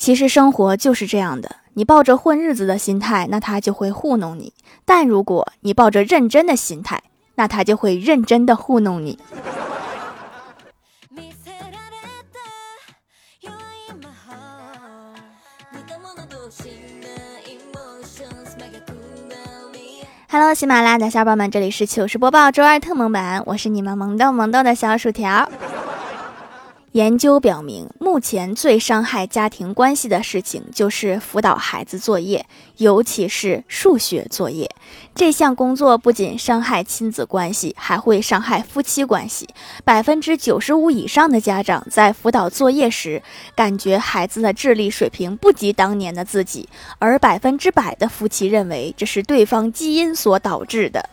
其实生活就是这样的，你抱着混日子的心态，那他就会糊弄你；但如果你抱着认真的心态，那他就会认真的糊弄你。Hello，喜马拉雅的小伙伴们，这里是糗事播报周二特萌版，我是你们萌豆萌豆的小薯条。研究表明，目前最伤害家庭关系的事情就是辅导孩子作业，尤其是数学作业。这项工作不仅伤害亲子关系，还会伤害夫妻关系。百分之九十五以上的家长在辅导作业时，感觉孩子的智力水平不及当年的自己，而百分之百的夫妻认为这是对方基因所导致的。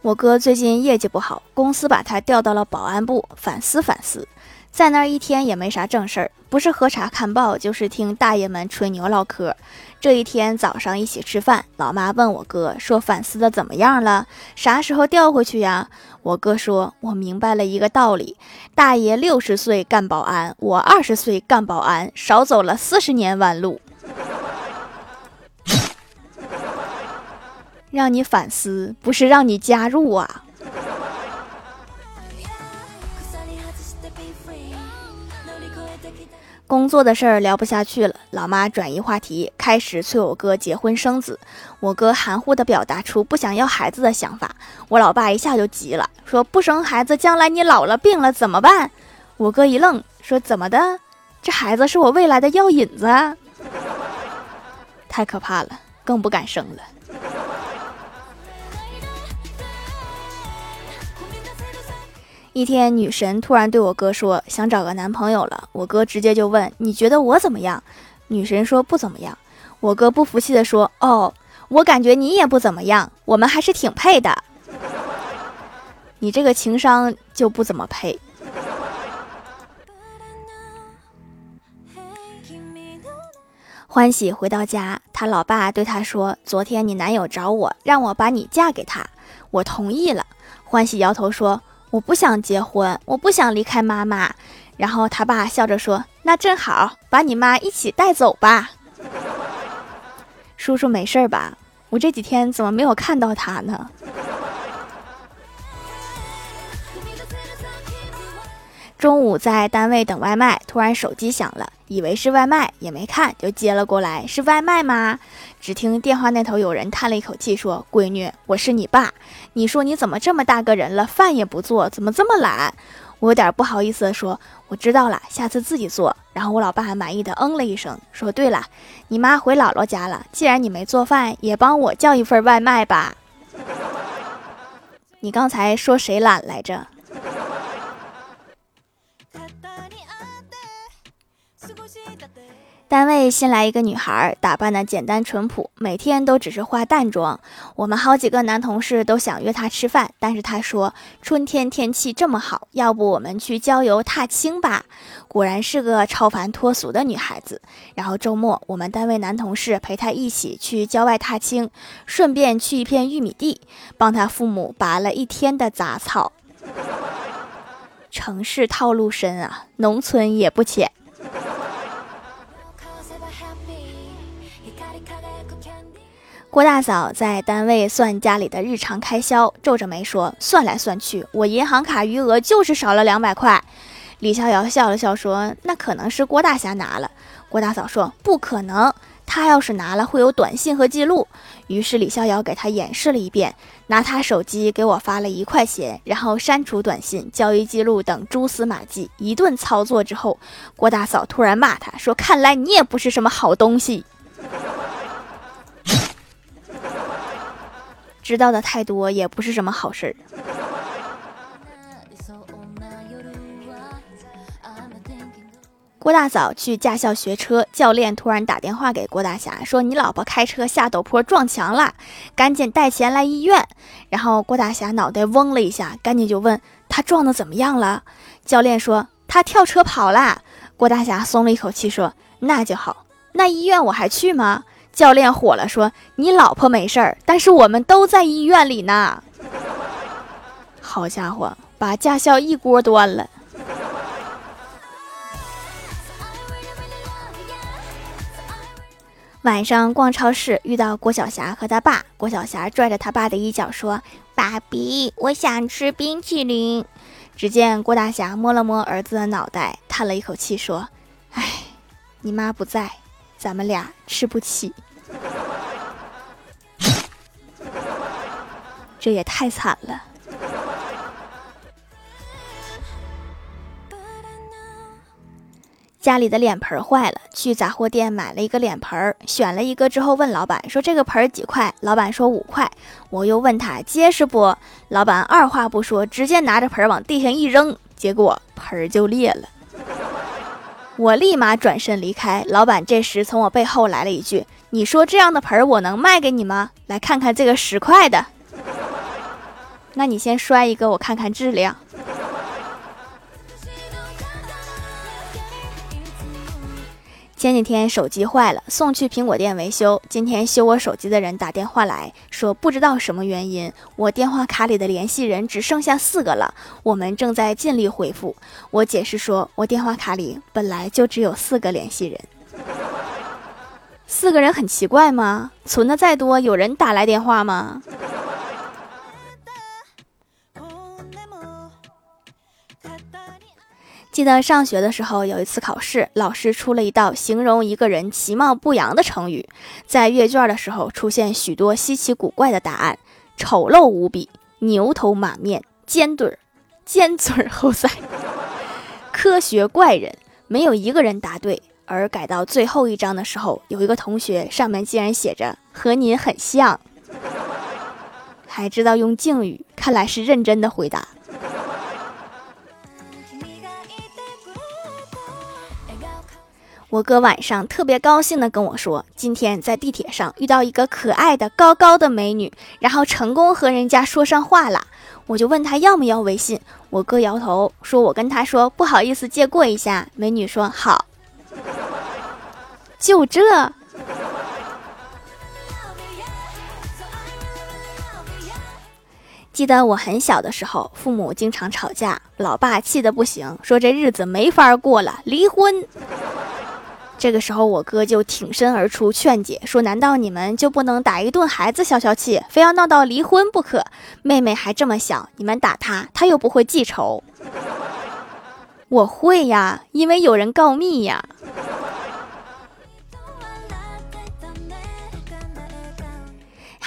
我哥最近业绩不好，公司把他调到了保安部反思反思，在那儿一天也没啥正事儿，不是喝茶看报，就是听大爷们吹牛唠嗑。这一天早上一起吃饭，老妈问我哥说反思的怎么样了？啥时候调回去呀？我哥说，我明白了一个道理，大爷六十岁干保安，我二十岁干保安，少走了四十年弯路。让你反思，不是让你加入啊！工作的事儿聊不下去了，老妈转移话题，开始催我哥结婚生子。我哥含糊的表达出不想要孩子的想法，我老爸一下就急了，说不生孩子，将来你老了病了怎么办？我哥一愣，说怎么的？这孩子是我未来的药引子，太可怕了，更不敢生了。一天，女神突然对我哥说：“想找个男朋友了。”我哥直接就问：“你觉得我怎么样？”女神说：“不怎么样。”我哥不服气的说：“哦，我感觉你也不怎么样，我们还是挺配的。你这个情商就不怎么配。”欢喜回到家，他老爸对他说：“昨天你男友找我，让我把你嫁给他，我同意了。”欢喜摇头说。我不想结婚，我不想离开妈妈。然后他爸笑着说：“那正好，把你妈一起带走吧。”叔叔没事吧？我这几天怎么没有看到他呢？中午在单位等外卖，突然手机响了，以为是外卖，也没看就接了过来。是外卖吗？只听电话那头有人叹了一口气说：“闺女，我是你爸。你说你怎么这么大个人了，饭也不做，怎么这么懒？”我有点不好意思的说：“我知道了，下次自己做。”然后我老爸满意的嗯了一声，说：“对了，你妈回姥姥家了，既然你没做饭，也帮我叫一份外卖吧。”你刚才说谁懒来着？单位新来一个女孩，打扮的简单淳朴，每天都只是化淡妆。我们好几个男同事都想约她吃饭，但是她说春天天气这么好，要不我们去郊游踏青吧？果然是个超凡脱俗的女孩子。然后周末，我们单位男同事陪她一起去郊外踏青，顺便去一片玉米地，帮她父母拔了一天的杂草。城市套路深啊，农村也不浅。郭大嫂在单位算家里的日常开销，皱着眉说：“算来算去，我银行卡余额就是少了两百块。”李逍遥笑了笑说：“那可能是郭大侠拿了。”郭大嫂说：“不可能，他要是拿了，会有短信和记录。”于是李逍遥给他演示了一遍，拿他手机给我发了一块钱，然后删除短信、交易记录等蛛丝马迹，一顿操作之后，郭大嫂突然骂他说：“看来你也不是什么好东西。”知道的太多也不是什么好事儿。郭大嫂去驾校学车，教练突然打电话给郭大侠，说：“你老婆开车下陡坡撞墙了，赶紧带钱来医院。”然后郭大侠脑袋嗡了一下，赶紧就问他撞的怎么样了。教练说：“他跳车跑了。”郭大侠松了一口气，说：“那就好，那医院我还去吗？”教练火了，说：“你老婆没事儿，但是我们都在医院里呢。”好家伙，把驾校一锅端了。晚上逛超市，遇到郭晓霞和他爸。郭晓霞拽着他爸的衣角说：“爸比，我想吃冰淇淋。”只见郭大侠摸了摸儿子的脑袋，叹了一口气说：“哎，你妈不在，咱们俩吃不起。这也太惨了。”家里的脸盆坏了，去杂货店买了一个脸盆，选了一个之后问老板说：“这个盆几块？”老板说：“五块。”我又问他结实不？老板二话不说，直接拿着盆往地上一扔，结果盆就裂了。我立马转身离开。老板这时从我背后来了一句：“你说这样的盆儿我能卖给你吗？来看看这个十块的。那你先摔一个，我看看质量。”前几天手机坏了，送去苹果店维修。今天修我手机的人打电话来说，不知道什么原因，我电话卡里的联系人只剩下四个了，我们正在尽力回复。我解释说，我电话卡里本来就只有四个联系人。四个人很奇怪吗？存的再多，有人打来电话吗？记得上学的时候，有一次考试，老师出了一道形容一个人其貌不扬的成语。在阅卷的时候，出现许多稀奇古怪的答案：丑陋无比、牛头马面、尖嘴儿、尖嘴猴腮、科学怪人。没有一个人答对。而改到最后一章的时候，有一个同学上面竟然写着“和您很像”，还知道用敬语，看来是认真的回答。我哥晚上特别高兴地跟我说，今天在地铁上遇到一个可爱的高高的美女，然后成功和人家说上话了。我就问他要不要微信，我哥摇头说：“我跟他说不好意思借过一下。”美女说：“好。”就这。记得我很小的时候，父母经常吵架，老爸气得不行，说这日子没法过了，离婚。这个时候，我哥就挺身而出劝解，说：“难道你们就不能打一顿孩子消消气，非要闹到离婚不可？妹妹还这么小，你们打她，她又不会记仇。”我会呀，因为有人告密呀。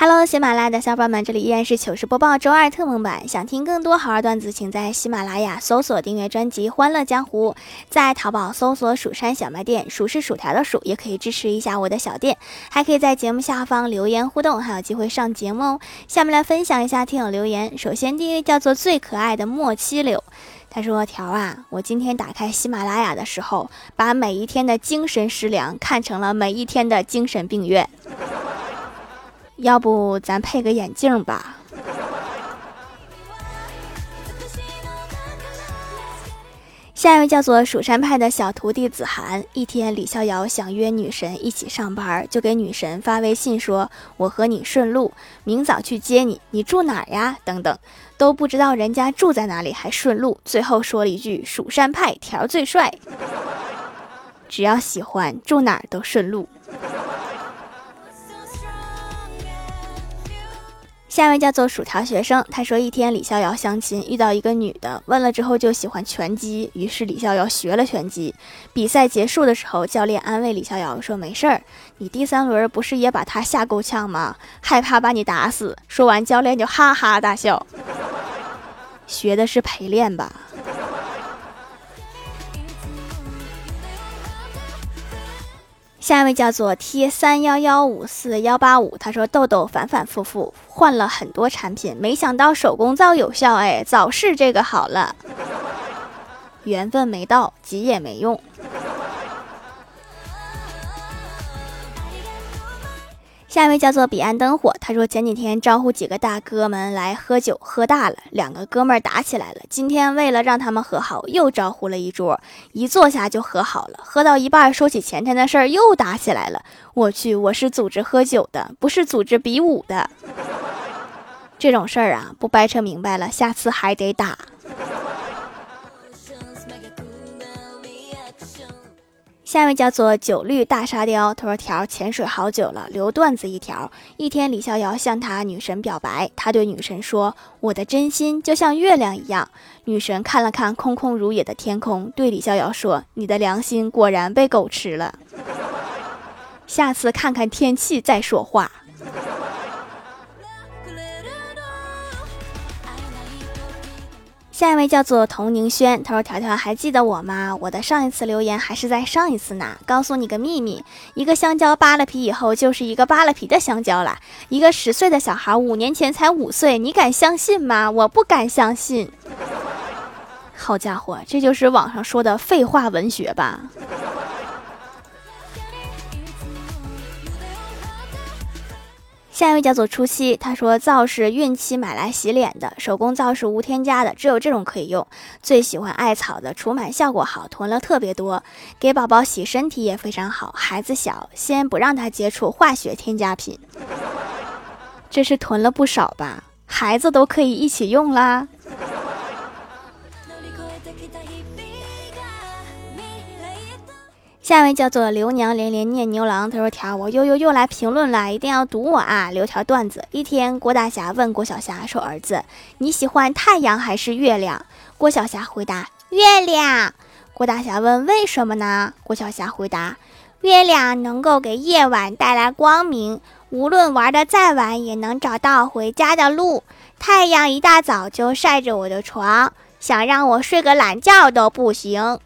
Hello，喜马拉雅的小伙伴们，这里依然是糗事播报周二特蒙版。想听更多好玩段子，请在喜马拉雅搜索订阅专辑《欢乐江湖》，在淘宝搜索“蜀山小卖店”，数是薯条的数，也可以支持一下我的小店。还可以在节目下方留言互动，还有机会上节目哦。下面来分享一下听友留言。首先，第一位叫做最可爱的莫七柳，他说：“条啊，我今天打开喜马拉雅的时候，把每一天的精神食粮看成了每一天的精神病院。”要不咱配个眼镜吧。下一位叫做蜀山派的小徒弟子涵。一天，李逍遥想约女神一起上班，就给女神发微信说：“我和你顺路，明早去接你。你住哪儿呀？”等等，都不知道人家住在哪里，还顺路。最后说了一句：“蜀山派条最帅，只要喜欢，住哪儿都顺路。”下一位叫做薯条学生，他说一天李逍遥相亲遇到一个女的，问了之后就喜欢拳击，于是李逍遥学了拳击。比赛结束的时候，教练安慰李逍遥说：“没事儿，你第三轮不是也把他吓够呛吗？害怕把你打死。”说完，教练就哈哈大笑。学的是陪练吧。下一位叫做 T 三幺幺五四幺八五，他说豆豆反反复复换了很多产品，没想到手工皂有效，哎，早试这个好了，缘分没到，急也没用。下一位叫做彼岸灯火，他说前几天招呼几个大哥们来喝酒，喝大了，两个哥们儿打起来了。今天为了让他们和好，又招呼了一桌，一坐下就和好了。喝到一半，说起前天的事儿，又打起来了。我去，我是组织喝酒的，不是组织比武的。这种事儿啊，不掰扯明白了，下次还得打。下一位叫做酒绿大沙雕，他说：“条潜水好久了，留段子一条。一天，李逍遥向他女神表白，他对女神说：‘我的真心就像月亮一样。’女神看了看空空如也的天空，对李逍遥说：‘你的良心果然被狗吃了。下次看看天气再说话。’”下一位叫做童宁轩，他说：“条条还记得我吗？我的上一次留言还是在上一次呢。告诉你个秘密，一个香蕉扒了皮以后就是一个扒了皮的香蕉了。一个十岁的小孩五年前才五岁，你敢相信吗？我不敢相信。好家伙，这就是网上说的废话文学吧？”下一位叫做初七，他说皂是孕期买来洗脸的，手工皂是无添加的，只有这种可以用。最喜欢艾草的，除螨效果好，囤了特别多。给宝宝洗身体也非常好，孩子小，先不让他接触化学添加品。这是囤了不少吧？孩子都可以一起用啦。下一位叫做刘娘连连念牛郎，他说：“条我又又又来评论了，一定要读我啊！留条段子。一天，郭大侠问郭晓霞说：‘儿子，你喜欢太阳还是月亮？’郭晓霞回答：‘月亮。’郭大侠问：‘为什么呢？’郭晓霞回答：‘月亮能够给夜晚带来光明，无论玩的再晚，也能找到回家的路。太阳一大早就晒着我的床，想让我睡个懒觉都不行。’”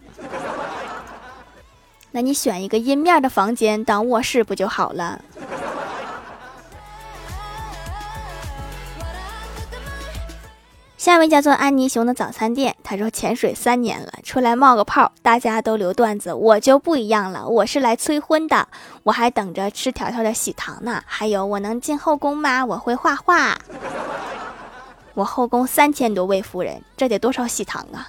那你选一个阴面的房间当卧室不就好了？下一位叫做安妮熊的早餐店，他说潜水三年了，出来冒个泡，大家都留段子，我就不一样了，我是来催婚的，我还等着吃条条的喜糖呢。还有，我能进后宫吗？我会画画，我后宫三千多位夫人，这得多少喜糖啊？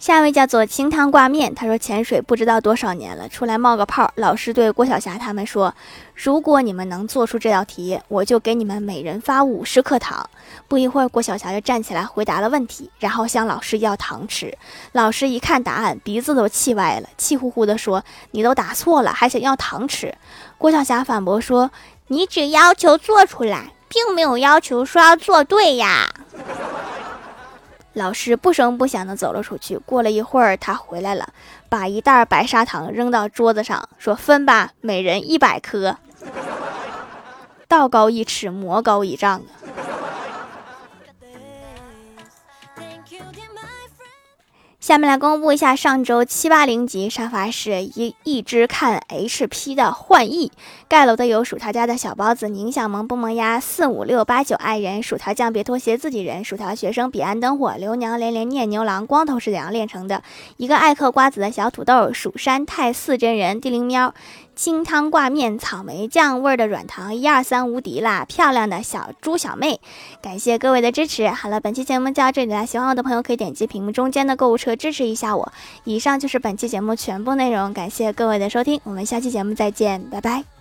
下一位叫做清汤挂面，他说潜水不知道多少年了，出来冒个泡。老师对郭晓霞他们说：“如果你们能做出这道题，我就给你们每人发五十颗糖。”不一会儿，郭晓霞就站起来回答了问题，然后向老师要糖吃。老师一看答案，鼻子都气歪了，气呼呼地说：“你都答错了，还想要糖吃？”郭晓霞反驳说：“你只要求做出来，并没有要求说要做对呀。”老师不声不响地走了出去。过了一会儿，他回来了，把一袋白砂糖扔到桌子上，说：“分吧，每人一百颗。道高一尺，魔高一丈啊！”下面来公布一下上周七八零级沙发是一一只看 HP 的幻翼盖楼的有薯条家的小包子宁小萌不萌呀四五六八九爱人薯条酱别拖鞋自己人薯条学生彼岸灯火刘娘连连念牛郎光头是怎样炼成的一个爱嗑瓜子的小土豆蜀山太四真人地灵喵。清汤挂面，草莓酱味的软糖，一二三无敌啦！漂亮的小猪小妹，感谢各位的支持。好了，本期节目就到这里了，喜欢我的朋友可以点击屏幕中间的购物车支持一下我。以上就是本期节目全部内容，感谢各位的收听，我们下期节目再见，拜拜。